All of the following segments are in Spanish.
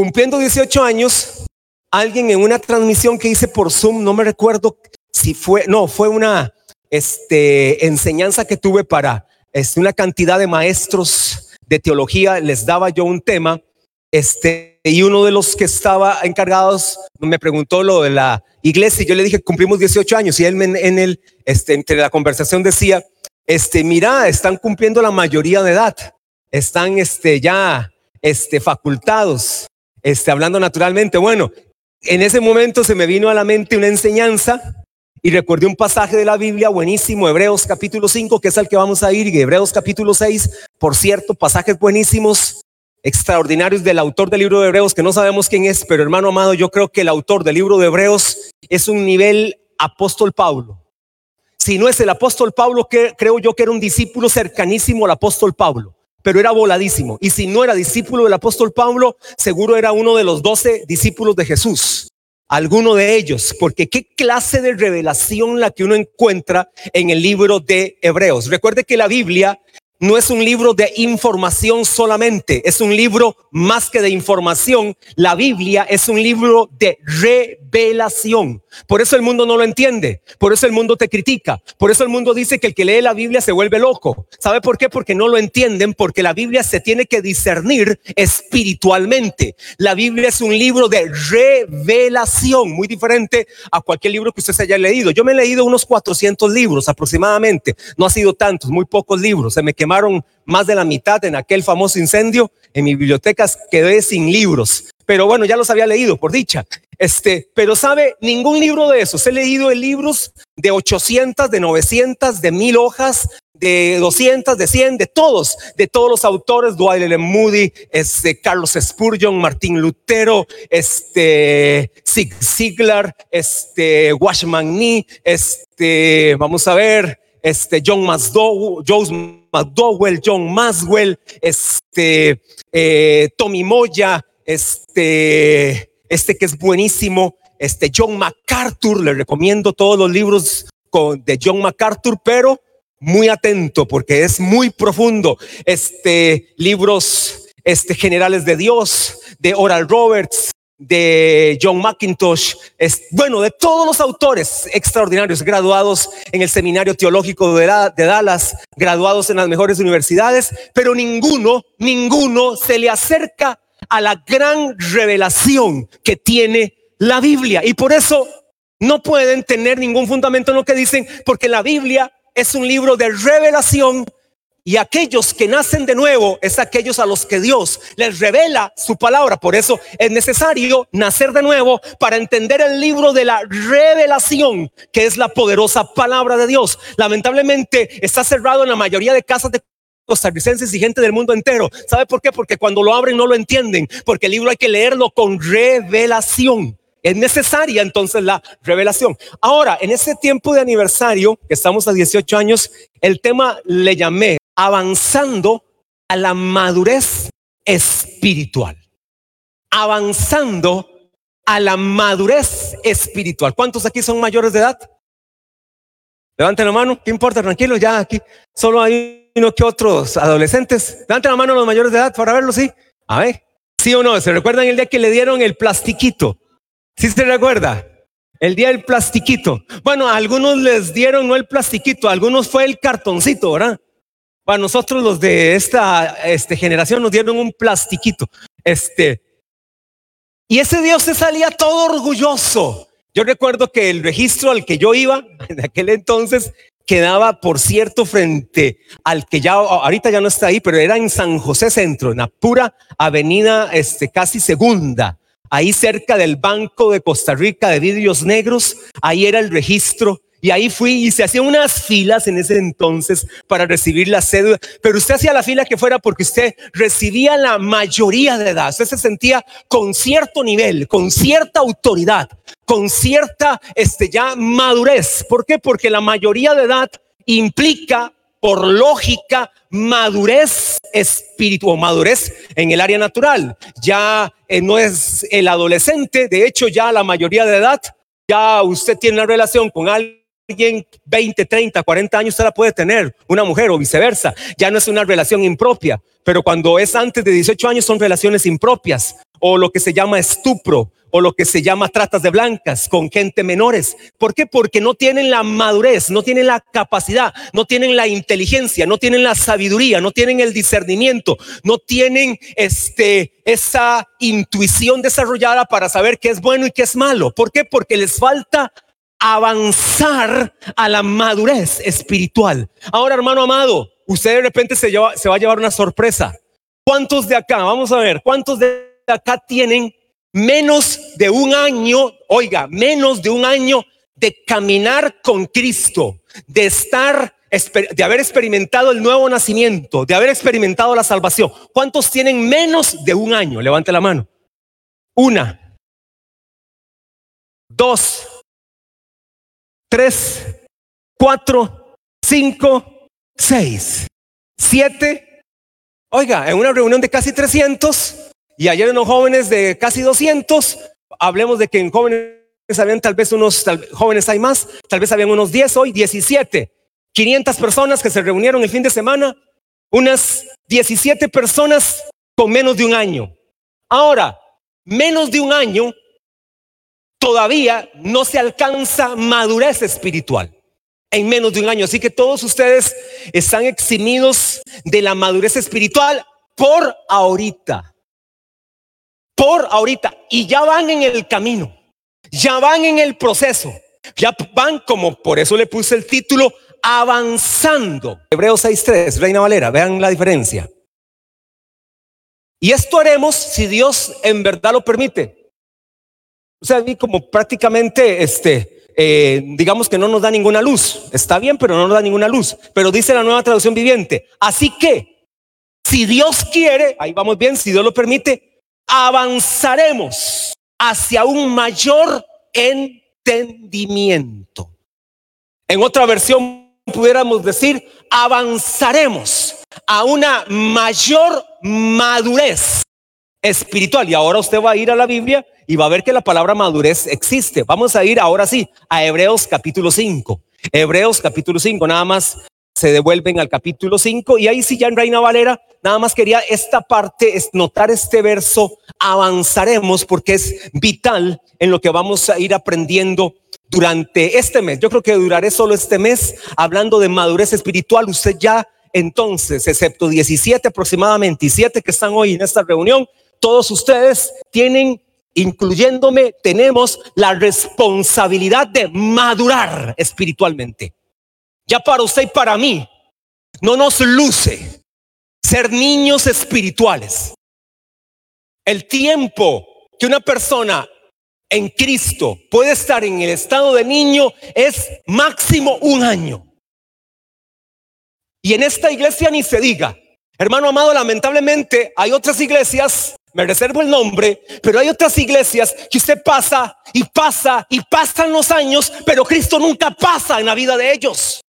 cumpliendo 18 años, alguien en una transmisión que hice por Zoom, no me recuerdo si fue, no, fue una este, enseñanza que tuve para este, una cantidad de maestros de teología, les daba yo un tema, este, y uno de los que estaba encargados me preguntó lo de la iglesia, y yo le dije, cumplimos 18 años, y él en el, este, entre la conversación decía, este, mira, están cumpliendo la mayoría de edad, están este, ya este, facultados, este, hablando naturalmente. Bueno, en ese momento se me vino a la mente una enseñanza y recordé un pasaje de la Biblia buenísimo, Hebreos capítulo 5, que es al que vamos a ir, y Hebreos capítulo 6, por cierto, pasajes buenísimos, extraordinarios del autor del libro de Hebreos, que no sabemos quién es, pero hermano amado, yo creo que el autor del libro de Hebreos es un nivel apóstol Pablo. Si no es el apóstol Pablo, que creo yo que era un discípulo cercanísimo al apóstol Pablo, pero era voladísimo. Y si no era discípulo del apóstol Pablo, seguro era uno de los doce discípulos de Jesús alguno de ellos, porque qué clase de revelación la que uno encuentra en el libro de Hebreos. Recuerde que la Biblia no es un libro de información solamente, es un libro más que de información. La Biblia es un libro de revelación. Por eso el mundo no lo entiende, por eso el mundo te critica, por eso el mundo dice que el que lee la Biblia se vuelve loco. ¿Sabe por qué? Porque no lo entienden, porque la Biblia se tiene que discernir espiritualmente. La Biblia es un libro de revelación, muy diferente a cualquier libro que usted haya leído. Yo me he leído unos 400 libros aproximadamente, no ha sido tantos, muy pocos libros, se me quemaron más de la mitad en aquel famoso incendio. En mi biblioteca quedé sin libros, pero bueno, ya los había leído, por dicha. Este, pero sabe, ningún libro de esos. He leído libros de 800, de 900, de 1000 hojas, de 200, de 100, de todos, de todos los autores, Dwight L. Moody, este, Carlos Spurgeon, Martín Lutero, este, Zig Ziglar, este, Washman Nee, este, vamos a ver, este, John Masdowell, Joe McDowell, John Maswell, este, eh, Tommy Moya, este, este que es buenísimo, este John MacArthur, le recomiendo todos los libros de John MacArthur, pero muy atento porque es muy profundo. Este libros este generales de Dios, de Oral Roberts, de John McIntosh, es, bueno, de todos los autores extraordinarios, graduados en el Seminario Teológico de, de, Dallas, graduados en las mejores universidades, pero ninguno, ninguno se le acerca a la gran revelación que tiene la Biblia. Y por eso no pueden tener ningún fundamento en lo que dicen, porque la Biblia es un libro de revelación y aquellos que nacen de nuevo es aquellos a los que Dios les revela su palabra. Por eso es necesario nacer de nuevo para entender el libro de la revelación, que es la poderosa palabra de Dios. Lamentablemente está cerrado en la mayoría de casas de costarricenses y gente del mundo entero. ¿Sabe por qué? Porque cuando lo abren no lo entienden, porque el libro hay que leerlo con revelación. Es necesaria entonces la revelación. Ahora, en ese tiempo de aniversario, que estamos a 18 años, el tema le llamé avanzando a la madurez espiritual. Avanzando a la madurez espiritual. ¿Cuántos aquí son mayores de edad? Levanten la mano, ¿qué importa? Tranquilo, ya aquí solo hay uno que otros adolescentes. Levanten la mano los mayores de edad para verlo, sí. A ver, sí o no, ¿se recuerdan el día que le dieron el plastiquito? ¿Sí se recuerda? El día del plastiquito. Bueno, algunos les dieron no el plastiquito, algunos fue el cartoncito, ¿verdad? Para nosotros los de esta este, generación nos dieron un plastiquito. Este, y ese Dios se salía todo orgulloso. Yo recuerdo que el registro al que yo iba en aquel entonces quedaba, por cierto, frente al que ya ahorita ya no está ahí, pero era en San José Centro, en la pura avenida este, casi segunda, ahí cerca del Banco de Costa Rica de Vidrios Negros, ahí era el registro y ahí fui y se hacían unas filas en ese entonces para recibir la cédula. Pero usted hacía la fila que fuera porque usted recibía la mayoría de edad. Usted se sentía con cierto nivel, con cierta autoridad, con cierta este, ya madurez. ¿Por qué? Porque la mayoría de edad implica, por lógica, madurez espiritual, madurez en el área natural. Ya eh, no es el adolescente, de hecho ya la mayoría de edad, ya usted tiene una relación con alguien alguien 20, 30, 40 años usted la puede tener, una mujer o viceversa. Ya no es una relación impropia, pero cuando es antes de 18 años son relaciones impropias. o lo que se llama estupro o lo que se llama tratas de blancas con gente menores. ¿Por qué? Porque no tienen la madurez, no tienen la capacidad, no tienen la inteligencia, no tienen la sabiduría, no tienen el discernimiento, no tienen este esa intuición desarrollada para saber qué es bueno y qué es malo. ¿Por qué? Porque les falta avanzar a la madurez espiritual. Ahora, hermano amado, usted de repente se, se va a llevar una sorpresa. ¿Cuántos de acá, vamos a ver, cuántos de acá tienen menos de un año, oiga, menos de un año de caminar con Cristo, de estar, de haber experimentado el nuevo nacimiento, de haber experimentado la salvación. ¿Cuántos tienen menos de un año? Levante la mano. Una, dos, tres, cuatro, cinco, seis, siete. Oiga, en una reunión de casi 300, y ayer unos jóvenes de casi 200, hablemos de que en jóvenes habían tal vez unos, jóvenes hay más, tal vez habían unos 10 hoy, 17, 500 personas que se reunieron el fin de semana, unas 17 personas con menos de un año. Ahora, menos de un año, todavía no se alcanza madurez espiritual en menos de un año. Así que todos ustedes están eximidos de la madurez espiritual por ahorita por ahorita y ya van en el camino, ya van en el proceso, ya van como, por eso le puse el título, avanzando. Hebreos 6.3, Reina Valera, vean la diferencia. Y esto haremos si Dios en verdad lo permite. O sea, a como prácticamente, este, eh, digamos que no nos da ninguna luz. Está bien, pero no nos da ninguna luz. Pero dice la nueva traducción viviente. Así que, si Dios quiere, ahí vamos bien, si Dios lo permite, avanzaremos hacia un mayor entendimiento. En otra versión pudiéramos decir, avanzaremos a una mayor madurez espiritual. Y ahora usted va a ir a la Biblia y va a ver que la palabra madurez existe. Vamos a ir ahora sí a Hebreos capítulo 5. Hebreos capítulo 5, nada más se devuelven al capítulo 5 y ahí sí ya en Reina Valera, nada más quería esta parte, es notar este verso, avanzaremos porque es vital en lo que vamos a ir aprendiendo durante este mes. Yo creo que duraré solo este mes hablando de madurez espiritual. Usted ya entonces, excepto 17 aproximadamente y 7 que están hoy en esta reunión, todos ustedes tienen incluyéndome, tenemos la responsabilidad de madurar espiritualmente ya para usted y para mí, no nos luce ser niños espirituales. El tiempo que una persona en Cristo puede estar en el estado de niño es máximo un año. Y en esta iglesia ni se diga. Hermano amado, lamentablemente hay otras iglesias, me reservo el nombre, pero hay otras iglesias que usted pasa y pasa y pasan los años, pero Cristo nunca pasa en la vida de ellos.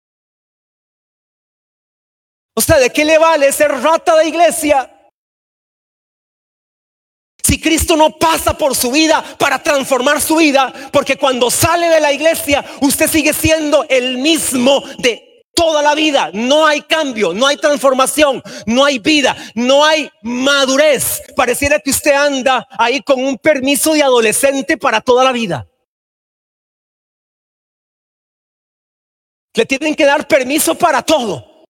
O sea, ¿de qué le vale ser rata de iglesia? Si Cristo no pasa por su vida para transformar su vida, porque cuando sale de la iglesia, usted sigue siendo el mismo de toda la vida. No hay cambio, no hay transformación, no hay vida, no hay madurez. Pareciera que usted anda ahí con un permiso de adolescente para toda la vida. Le tienen que dar permiso para todo.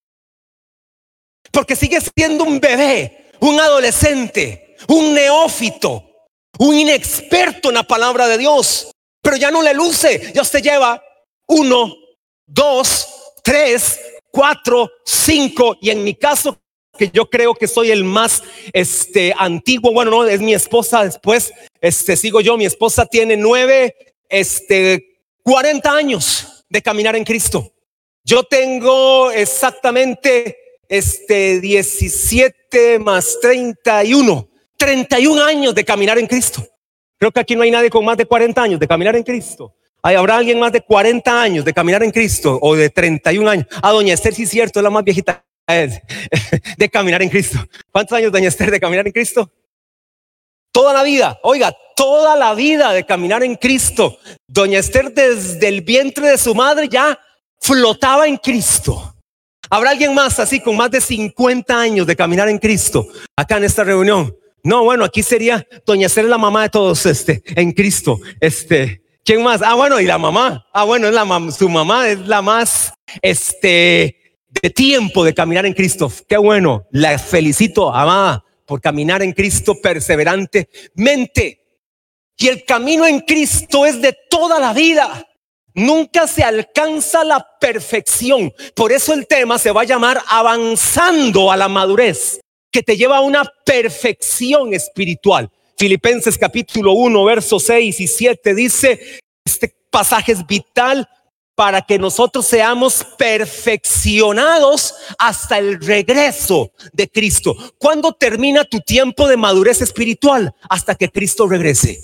Porque sigue siendo un bebé, un adolescente, un neófito, un inexperto en la palabra de Dios. Pero ya no le luce. Ya usted lleva uno, dos, tres, cuatro, cinco. Y en mi caso, que yo creo que soy el más este, antiguo. Bueno, no, es mi esposa. Después este, sigo yo. Mi esposa tiene nueve, este, 40 años de caminar en Cristo. Yo tengo exactamente este 17 más 31, 31 años de caminar en Cristo. Creo que aquí no hay nadie con más de 40 años de caminar en Cristo. ¿Hay, ¿Habrá alguien más de 40 años de caminar en Cristo o de 31 años? Ah, doña Esther, sí cierto, es la más viejita de caminar en Cristo. ¿Cuántos años, doña Esther, de caminar en Cristo? Toda la vida, oiga, toda la vida de caminar en Cristo. Doña Esther desde el vientre de su madre ya flotaba en Cristo. ¿Habrá alguien más así con más de 50 años de caminar en Cristo acá en esta reunión? No, bueno, aquí sería Doña Ser la mamá de todos, este, en Cristo. Este, ¿quién más? Ah, bueno, y la mamá. Ah, bueno, su mamá es la más, este, de tiempo de caminar en Cristo. Qué bueno. La felicito, amada, por caminar en Cristo perseverantemente. Y el camino en Cristo es de toda la vida. Nunca se alcanza la perfección. Por eso el tema se va a llamar avanzando a la madurez, que te lleva a una perfección espiritual. Filipenses capítulo 1, versos 6 y 7 dice, este pasaje es vital para que nosotros seamos perfeccionados hasta el regreso de Cristo. ¿Cuándo termina tu tiempo de madurez espiritual? Hasta que Cristo regrese.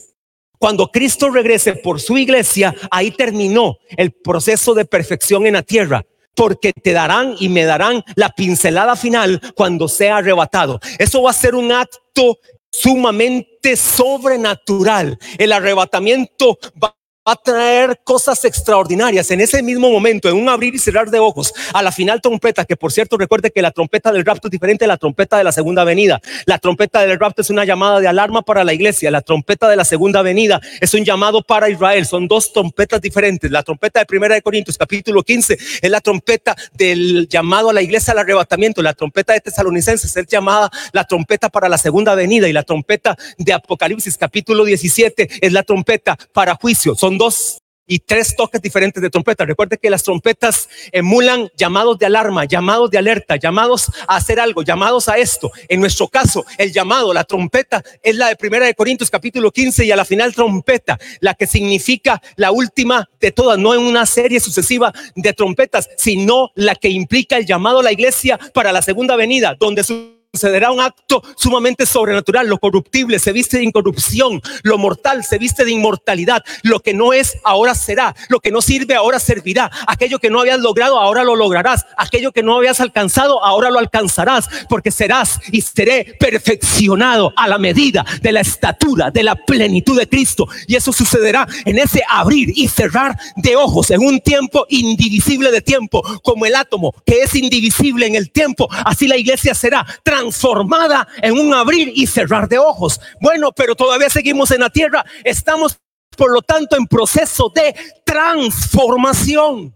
Cuando Cristo regrese por su iglesia, ahí terminó el proceso de perfección en la tierra porque te darán y me darán la pincelada final cuando sea arrebatado. Eso va a ser un acto sumamente sobrenatural. El arrebatamiento va a traer cosas extraordinarias en ese mismo momento, en un abrir y cerrar de ojos, a la final trompeta, que por cierto recuerde que la trompeta del rapto es diferente a la trompeta de la segunda venida. La trompeta del rapto es una llamada de alarma para la iglesia, la trompeta de la segunda venida es un llamado para Israel, son dos trompetas diferentes. La trompeta de Primera de Corintios capítulo 15 es la trompeta del llamado a la iglesia al arrebatamiento, la trompeta de Tesalonicenses es llamada la trompeta para la segunda venida y la trompeta de Apocalipsis capítulo 17 es la trompeta para juicio. Son dos y tres toques diferentes de trompeta. Recuerde que las trompetas emulan llamados de alarma, llamados de alerta, llamados a hacer algo, llamados a esto. En nuestro caso, el llamado, la trompeta es la de Primera de Corintios capítulo 15 y a la final trompeta, la que significa la última de todas, no en una serie sucesiva de trompetas, sino la que implica el llamado a la iglesia para la segunda venida, donde su sucederá un acto sumamente sobrenatural. Lo corruptible se viste de incorrupción, lo mortal se viste de inmortalidad. Lo que no es, ahora será. Lo que no sirve, ahora servirá. Aquello que no habías logrado, ahora lo lograrás. Aquello que no habías alcanzado, ahora lo alcanzarás. Porque serás y seré perfeccionado a la medida de la estatura, de la plenitud de Cristo. Y eso sucederá en ese abrir y cerrar de ojos, en un tiempo indivisible de tiempo, como el átomo que es indivisible en el tiempo. Así la iglesia será transformada en un abrir y cerrar de ojos. Bueno, pero todavía seguimos en la tierra. Estamos, por lo tanto, en proceso de transformación.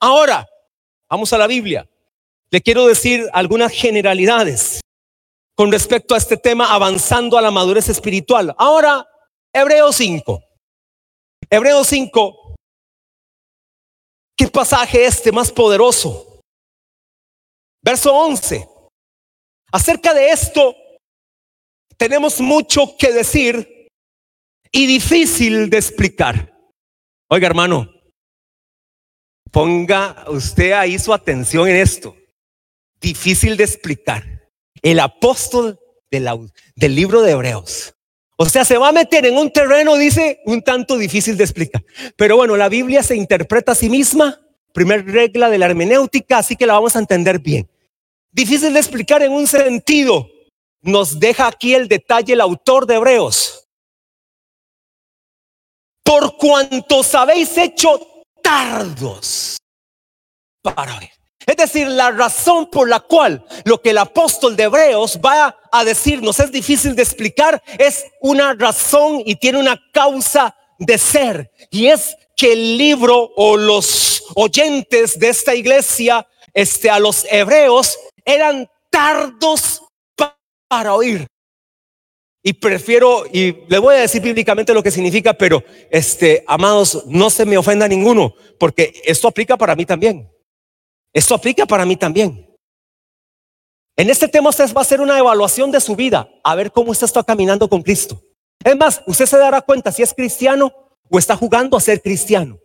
Ahora, vamos a la Biblia. Le quiero decir algunas generalidades con respecto a este tema, avanzando a la madurez espiritual. Ahora, Hebreos 5. Hebreos 5. ¿Qué pasaje este más poderoso? Verso 11. Acerca de esto tenemos mucho que decir y difícil de explicar. Oiga, hermano, ponga usted ahí su atención en esto. Difícil de explicar. El apóstol del libro de Hebreos. O sea, se va a meter en un terreno, dice, un tanto difícil de explicar. Pero bueno, la Biblia se interpreta a sí misma, primer regla de la hermenéutica, así que la vamos a entender bien. Difícil de explicar en un sentido. Nos deja aquí el detalle el autor de Hebreos. Por cuantos habéis hecho tardos para oír. Es decir, la razón por la cual lo que el apóstol de Hebreos va a decirnos es difícil de explicar, es una razón y tiene una causa de ser. Y es que el libro o los oyentes de esta iglesia, este, a los hebreos, eran tardos para oír. Y prefiero, y le voy a decir bíblicamente lo que significa, pero este, amados, no se me ofenda ninguno, porque esto aplica para mí también. Esto aplica para mí también. En este tema usted va a hacer una evaluación de su vida, a ver cómo usted está caminando con Cristo. Es más, usted se dará cuenta si es cristiano o está jugando a ser cristiano.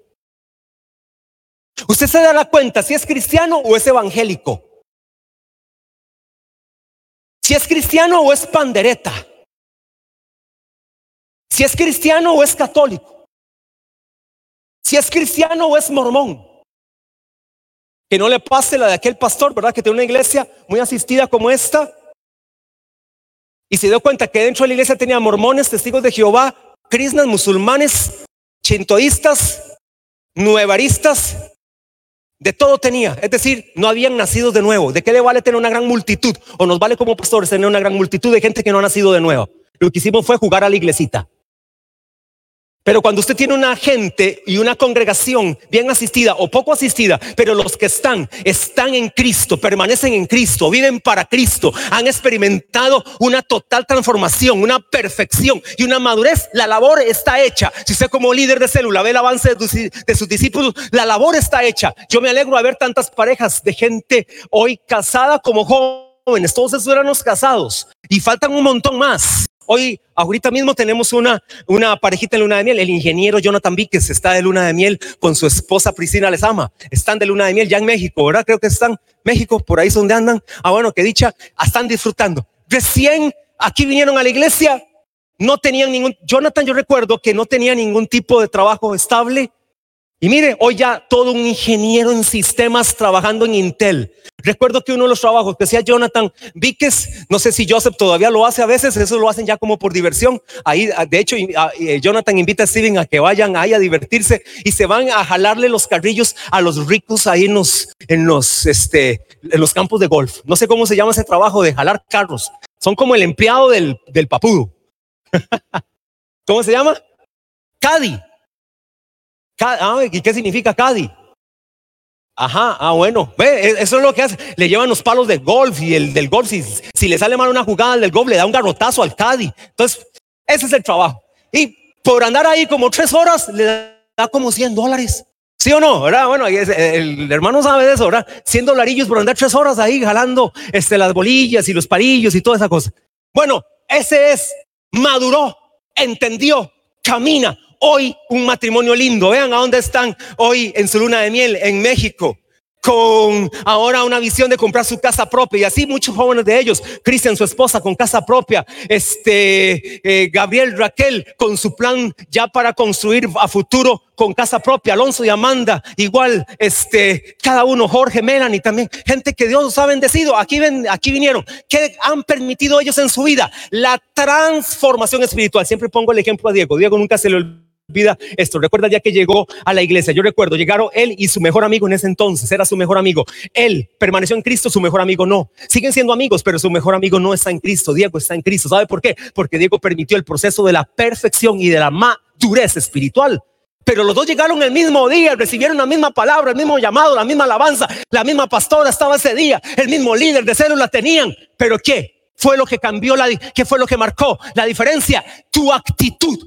Usted se dará cuenta si es cristiano o es evangélico si es cristiano o es pandereta, si es cristiano o es católico, si es cristiano o es mormón. Que no le pase la de aquel pastor, ¿verdad? Que tiene una iglesia muy asistida como esta. Y se dio cuenta que dentro de la iglesia tenía mormones, testigos de Jehová, krishnas, musulmanes, chintoístas, nuevaristas, de todo tenía, es decir, no habían nacido de nuevo. ¿De qué le vale tener una gran multitud? O nos vale como pastores tener una gran multitud de gente que no ha nacido de nuevo. Lo que hicimos fue jugar a la iglesita. Pero cuando usted tiene una gente y una congregación bien asistida o poco asistida, pero los que están, están en Cristo, permanecen en Cristo, viven para Cristo, han experimentado una total transformación, una perfección y una madurez, la labor está hecha. Si usted como líder de célula ve el avance de, sus discípulos, la labor está hecha. Yo me alegro de ver tantas parejas de gente hoy casada como jóvenes, todos esos eran los casados y faltan un montón más. Hoy, ahorita mismo tenemos una, una parejita en luna de miel. El ingeniero Jonathan Víquez está de luna de miel con su esposa Priscila Lezama. Están de luna de miel ya en México, ¿verdad? Creo que están México, por ahí es donde andan. Ah, bueno, que dicha, están disfrutando. Recién aquí vinieron a la iglesia, no tenían ningún, Jonathan yo recuerdo que no tenía ningún tipo de trabajo estable, y mire, hoy ya todo un ingeniero en sistemas trabajando en Intel. Recuerdo que uno de los trabajos que hacía Jonathan Víquez, no sé si Joseph todavía lo hace a veces, eso lo hacen ya como por diversión. Ahí, de hecho, eh, Jonathan invita a Steven a que vayan ahí a divertirse y se van a jalarle los carrillos a los ricos ahí en los, en los, este, en los campos de golf. No sé cómo se llama ese trabajo de jalar carros. Son como el empleado del, del papudo. ¿Cómo se llama? Cadi. Ah, ¿Y qué significa Cadi? Ajá, ah, bueno, ve, e, eso es lo que hace. Le llevan los palos de golf y el del golf, si, si le sale mal una jugada del golf, le da un garrotazo al Cadi. Entonces, ese es el trabajo. Y por andar ahí como tres horas, le da como 100 dólares. ¿Sí o no? ¿Verdad? Bueno, el hermano sabe de eso, ¿verdad? 100 dolarillos por andar tres horas ahí jalando este, las bolillas y los parillos y toda esa cosa. Bueno, ese es, maduró, entendió, camina, hoy un matrimonio lindo. Vean a dónde están hoy en su luna de miel en México. Con ahora una visión de comprar su casa propia. Y así muchos jóvenes de ellos, Cristian su esposa con casa propia, este eh, Gabriel Raquel con su plan ya para construir a futuro con casa propia, Alonso y Amanda igual, este cada uno, Jorge, Melanie también, gente que Dios los ha bendecido, aquí ven, aquí vinieron, que han permitido ellos en su vida la transformación espiritual. Siempre pongo el ejemplo a Diego, Diego nunca se le vida esto. Recuerda ya que llegó a la iglesia. Yo recuerdo, llegaron él y su mejor amigo en ese entonces, era su mejor amigo. Él permaneció en Cristo, su mejor amigo no. Siguen siendo amigos, pero su mejor amigo no está en Cristo. Diego está en Cristo. ¿Sabe por qué? Porque Diego permitió el proceso de la perfección y de la madurez espiritual. Pero los dos llegaron el mismo día, recibieron la misma palabra, el mismo llamado, la misma alabanza, la misma pastora estaba ese día, el mismo líder de célula tenían. Pero ¿qué? Fue lo que cambió la, ¿qué fue lo que marcó la diferencia? Tu actitud,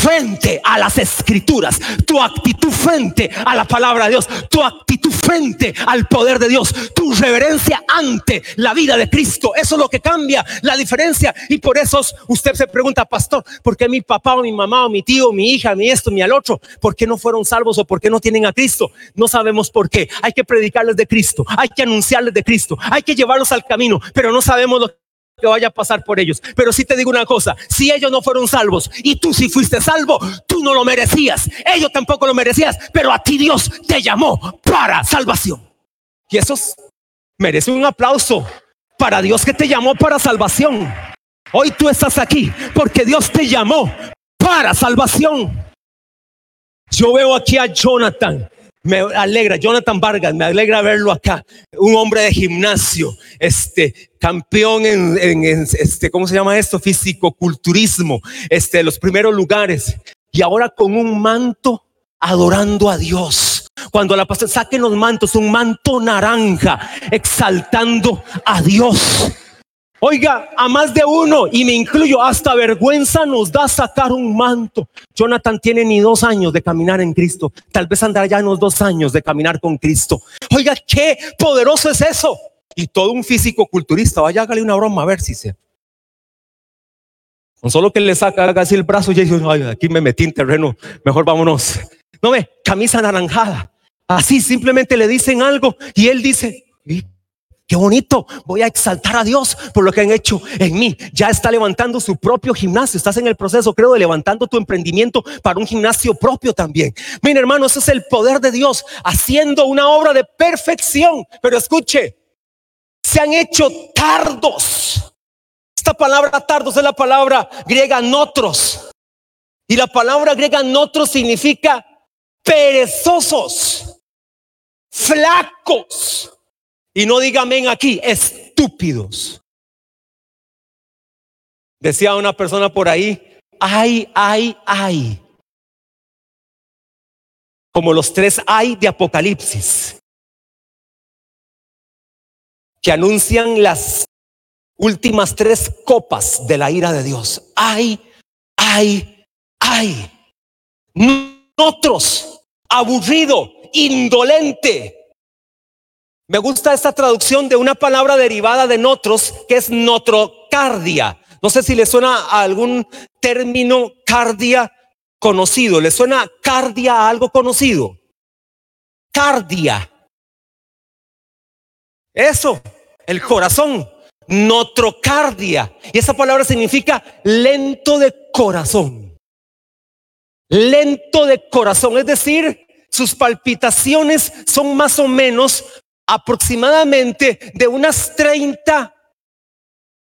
frente a las escrituras, tu actitud frente a la palabra de Dios, tu actitud frente al poder de Dios, tu reverencia ante la vida de Cristo. Eso es lo que cambia la diferencia. Y por eso usted se pregunta, pastor, ¿por qué mi papá o mi mamá o mi tío, mi hija, mi esto, mi al otro, por qué no fueron salvos o por qué no tienen a Cristo? No sabemos por qué. Hay que predicarles de Cristo, hay que anunciarles de Cristo, hay que llevarlos al camino, pero no sabemos lo que vaya a pasar por ellos. Pero si te digo una cosa, si ellos no fueron salvos y tú si fuiste salvo, tú no lo merecías. Ellos tampoco lo merecías, pero a ti Dios te llamó para salvación. Y eso merece un aplauso para Dios que te llamó para salvación. Hoy tú estás aquí porque Dios te llamó para salvación. Yo veo aquí a Jonathan me alegra, Jonathan Vargas, me alegra verlo acá. Un hombre de gimnasio, este, campeón en, este, ¿cómo se llama esto? Físico-culturismo, este, los primeros lugares. Y ahora con un manto adorando a Dios. Cuando la pastora saquen los mantos, un manto naranja, exaltando a Dios. Oiga, a más de uno, y me incluyo, hasta vergüenza nos da sacar un manto. Jonathan tiene ni dos años de caminar en Cristo. Tal vez andará ya unos dos años de caminar con Cristo. Oiga, qué poderoso es eso. Y todo un físico culturista, vaya, hágale una broma a ver si se. Con solo que le saca así el brazo y dice, ay, aquí me metí en terreno, mejor vámonos. No ve, camisa naranjada. Así simplemente le dicen algo y él dice, Qué bonito, voy a exaltar a Dios por lo que han hecho en mí. Ya está levantando su propio gimnasio. Estás en el proceso, creo, de levantando tu emprendimiento para un gimnasio propio también. Mira, hermano, ese es el poder de Dios haciendo una obra de perfección. Pero escuche, se han hecho tardos. Esta palabra tardos es la palabra griega notros. Y la palabra griega notros significa perezosos, flacos y no diga aquí, estúpidos. Decía una persona por ahí, ay, ay, ay. Como los tres ay de Apocalipsis, que anuncian las últimas tres copas de la ira de Dios. Ay, ay, ay. Nosotros, aburrido, indolente. Me gusta esta traducción de una palabra derivada de notros, que es notrocardia. No sé si le suena a algún término cardia conocido. ¿Le suena cardia a algo conocido? Cardia. Eso, el corazón. Notrocardia. Y esa palabra significa lento de corazón. Lento de corazón. Es decir, sus palpitaciones son más o menos aproximadamente de unas 30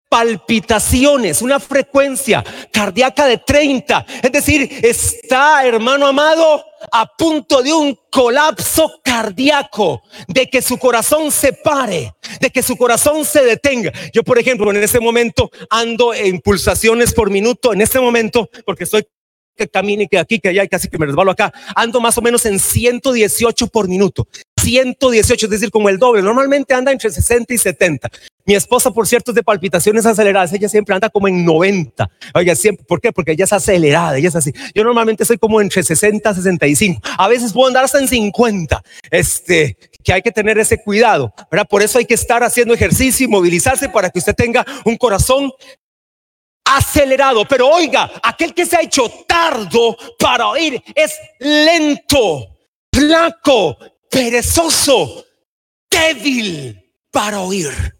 palpitaciones, una frecuencia cardíaca de 30. Es decir, está, hermano amado, a punto de un colapso cardíaco, de que su corazón se pare, de que su corazón se detenga. Yo, por ejemplo, en este momento ando en pulsaciones por minuto, en este momento, porque estoy que camine, que aquí, que allá, y casi que me resbalo acá. Ando más o menos en 118 por minuto. 118, es decir, como el doble. Normalmente anda entre 60 y 70. Mi esposa, por cierto, es de palpitaciones aceleradas. Ella siempre anda como en 90. Oiga, siempre, ¿por qué? Porque ella es acelerada, ella es así. Yo normalmente soy como entre 60 y 65. A veces puedo andar hasta en 50. Este, que hay que tener ese cuidado, ¿verdad? Por eso hay que estar haciendo ejercicio y movilizarse para que usted tenga un corazón acelerado. Pero oiga, aquel que se ha hecho tardo para oír es lento, flaco, perezoso, débil para oír.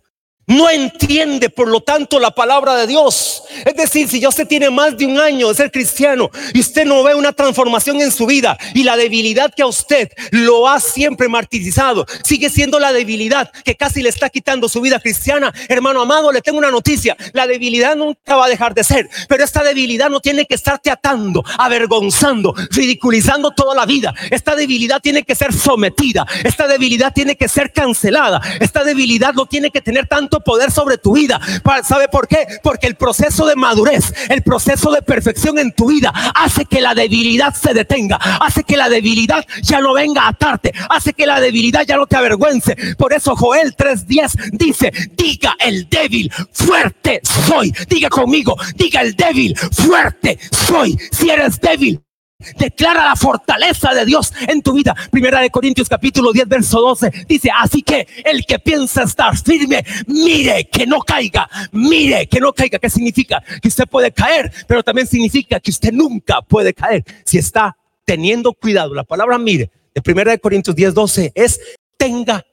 No entiende, por lo tanto, la palabra de Dios. Es decir, si ya usted tiene más de un año de ser cristiano y usted no ve una transformación en su vida y la debilidad que a usted lo ha siempre martirizado, sigue siendo la debilidad que casi le está quitando su vida cristiana, hermano amado, le tengo una noticia. La debilidad nunca va a dejar de ser, pero esta debilidad no tiene que estarte atando, avergonzando, ridiculizando toda la vida. Esta debilidad tiene que ser sometida. Esta debilidad tiene que ser cancelada. Esta debilidad no tiene que tener tanto poder sobre tu vida. ¿Sabe por qué? Porque el proceso de madurez, el proceso de perfección en tu vida hace que la debilidad se detenga, hace que la debilidad ya no venga a atarte, hace que la debilidad ya no te avergüence. Por eso Joel 3:10 dice, diga el débil, fuerte soy. Diga conmigo, diga el débil, fuerte soy. Si eres débil, Declara la fortaleza de Dios en tu vida. Primera de Corintios capítulo 10 verso 12 dice, así que el que piensa estar firme, mire que no caiga, mire que no caiga. ¿Qué significa? Que usted puede caer, pero también significa que usted nunca puede caer si está teniendo cuidado. La palabra mire de Primera de Corintios 10 12 es tenga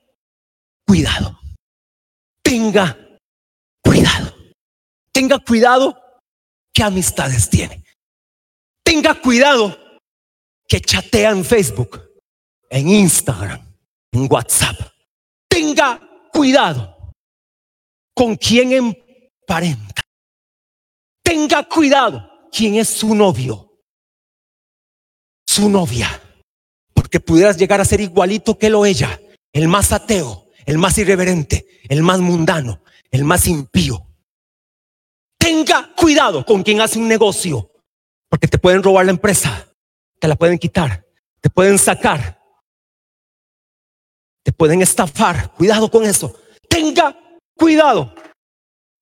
cuidado. Tenga cuidado. Tenga cuidado qué amistades tiene. Tenga cuidado que chatea en Facebook, en Instagram, en WhatsApp. Tenga cuidado con quien emparenta. Tenga cuidado quién es su novio, su novia, porque pudieras llegar a ser igualito que lo ella, el más ateo, el más irreverente, el más mundano, el más impío. Tenga cuidado con quien hace un negocio porque te pueden robar la empresa, te la pueden quitar, te pueden sacar, te pueden estafar. Cuidado con eso. Tenga cuidado.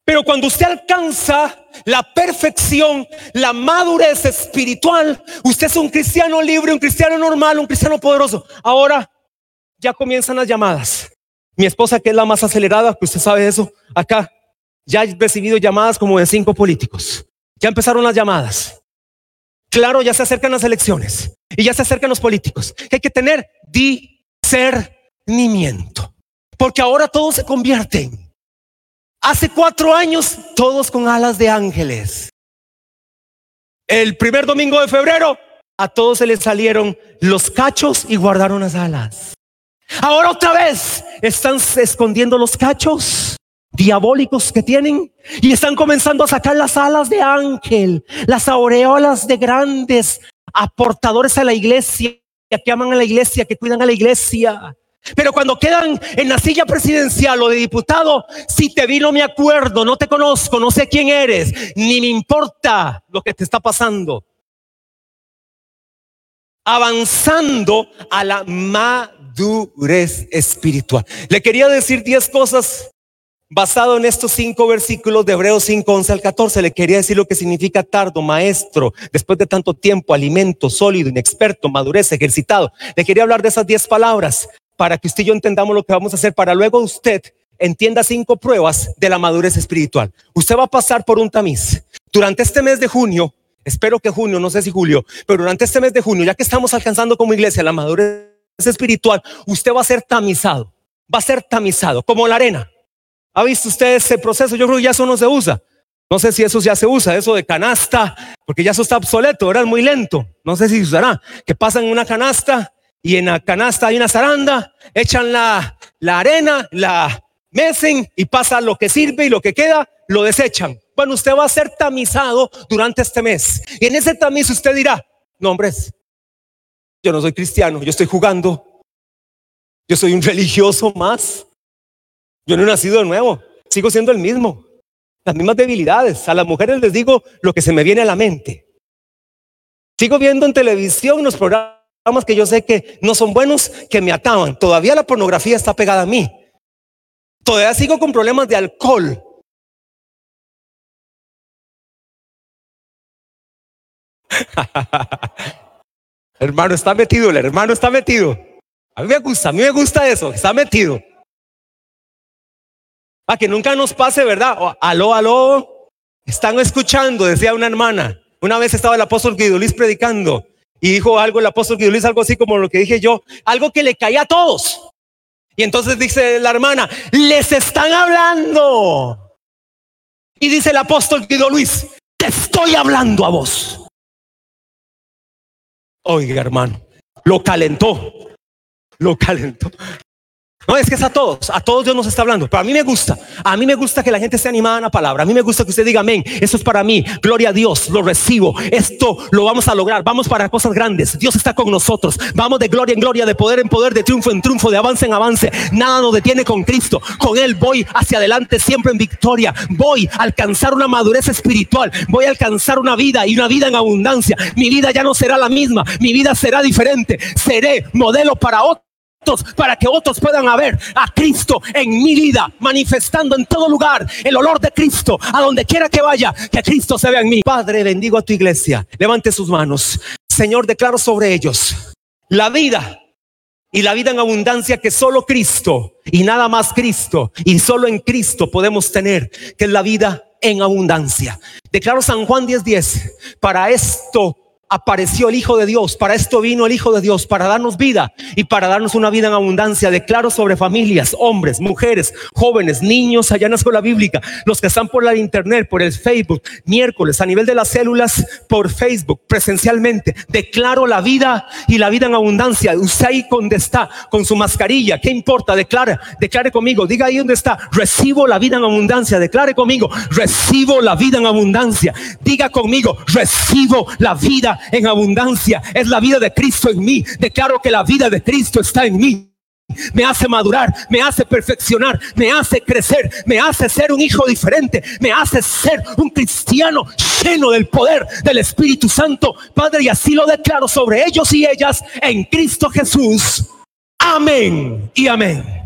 Pero cuando usted alcanza la perfección, la madurez espiritual, usted es un cristiano libre, un cristiano normal, un cristiano poderoso. Ahora ya comienzan las llamadas. Mi esposa, que es la más acelerada, que usted sabe eso, acá ya he recibido llamadas como de cinco políticos. Ya empezaron las llamadas. Claro, ya se acercan las elecciones y ya se acercan los políticos. Hay que tener discernimiento, porque ahora todos se convierten. Hace cuatro años, todos con alas de ángeles. El primer domingo de febrero, a todos se les salieron los cachos y guardaron las alas. Ahora otra vez están escondiendo los cachos diabólicos que tienen y están comenzando a sacar las alas de ángel, las aureolas de grandes aportadores a la iglesia, que aman a la iglesia, que cuidan a la iglesia. Pero cuando quedan en la silla presidencial o de diputado, si te vi no me acuerdo, no te conozco, no sé quién eres, ni me importa lo que te está pasando. Avanzando a la madurez espiritual. Le quería decir 10 cosas basado en estos cinco versículos de Hebreos 5, 11 al 14. Le quería decir lo que significa tardo, maestro, después de tanto tiempo, alimento, sólido, inexperto, madurez, ejercitado. Le quería hablar de esas 10 palabras para que usted y yo entendamos lo que vamos a hacer, para luego usted entienda cinco pruebas de la madurez espiritual. Usted va a pasar por un tamiz. Durante este mes de junio, espero que junio, no sé si julio, pero durante este mes de junio, ya que estamos alcanzando como iglesia la madurez espiritual, usted va a ser tamizado, va a ser tamizado, como la arena. ¿Ha visto usted ese proceso? Yo creo que ya eso no se usa. No sé si eso ya se usa, eso de canasta, porque ya eso está obsoleto. Es muy lento. No sé si se usará. Que pasan una canasta y en la canasta hay una zaranda, echan la, la arena, la mecen y pasa lo que sirve y lo que queda, lo desechan. Bueno, usted va a ser tamizado durante este mes. Y en ese tamiz usted dirá, no hombres, yo no soy cristiano, yo estoy jugando, yo soy un religioso más, yo no he nacido de nuevo, sigo siendo el mismo, las mismas debilidades. A las mujeres les digo lo que se me viene a la mente. Sigo viendo en televisión los programas que yo sé que no son buenos, que me acaban. Todavía la pornografía está pegada a mí. Todavía sigo con problemas de alcohol. hermano está metido, el hermano está metido. A mí me gusta, a mí me gusta eso, está metido. A que nunca nos pase, ¿verdad? aló, aló. Están escuchando, decía una hermana. Una vez estaba el apóstol Guido Luis predicando y dijo algo el apóstol Guido Luis, algo así como lo que dije yo, algo que le caía a todos. Y entonces dice la hermana, les están hablando. Y dice el apóstol Guido Luis, te estoy hablando a vos. Oiga, hermano, lo calentó, lo calentó. No, es que es a todos, a todos Dios nos está hablando, pero a mí me gusta, a mí me gusta que la gente esté animada en la palabra, a mí me gusta que usted diga amén, eso es para mí, gloria a Dios, lo recibo, esto lo vamos a lograr, vamos para cosas grandes, Dios está con nosotros, vamos de gloria en gloria, de poder en poder, de triunfo en triunfo, de avance en avance, nada nos detiene con Cristo, con Él voy hacia adelante siempre en victoria, voy a alcanzar una madurez espiritual, voy a alcanzar una vida y una vida en abundancia, mi vida ya no será la misma, mi vida será diferente, seré modelo para otros para que otros puedan ver a Cristo en mi vida, manifestando en todo lugar el olor de Cristo, a donde quiera que vaya, que Cristo se vea en mí. Padre, bendigo a tu iglesia. Levante sus manos. Señor, declaro sobre ellos la vida y la vida en abundancia que solo Cristo y nada más Cristo y solo en Cristo podemos tener, que es la vida en abundancia. Declaro San Juan 10:10, 10, para esto apareció el Hijo de Dios, para esto vino el Hijo de Dios, para darnos vida y para darnos una vida en abundancia. Declaro sobre familias, hombres, mujeres, jóvenes, niños, allá en la escuela bíblica, los que están por la internet, por el Facebook, miércoles, a nivel de las células, por Facebook, presencialmente. Declaro la vida y la vida en abundancia. Usted ahí donde está, con su mascarilla, ¿qué importa? Declara, declare conmigo, diga ahí donde está, recibo la vida en abundancia. Declare conmigo, recibo la vida en abundancia. Diga conmigo, recibo la vida en abundancia. Es la vida de Cristo en mí. Declaro que la vida de Cristo está en mí me hace madurar, me hace perfeccionar, me hace crecer, me hace ser un hijo diferente, me hace ser un cristiano lleno del poder del Espíritu Santo. Padre, y así lo declaro sobre ellos y ellas en Cristo Jesús. Amén y amén.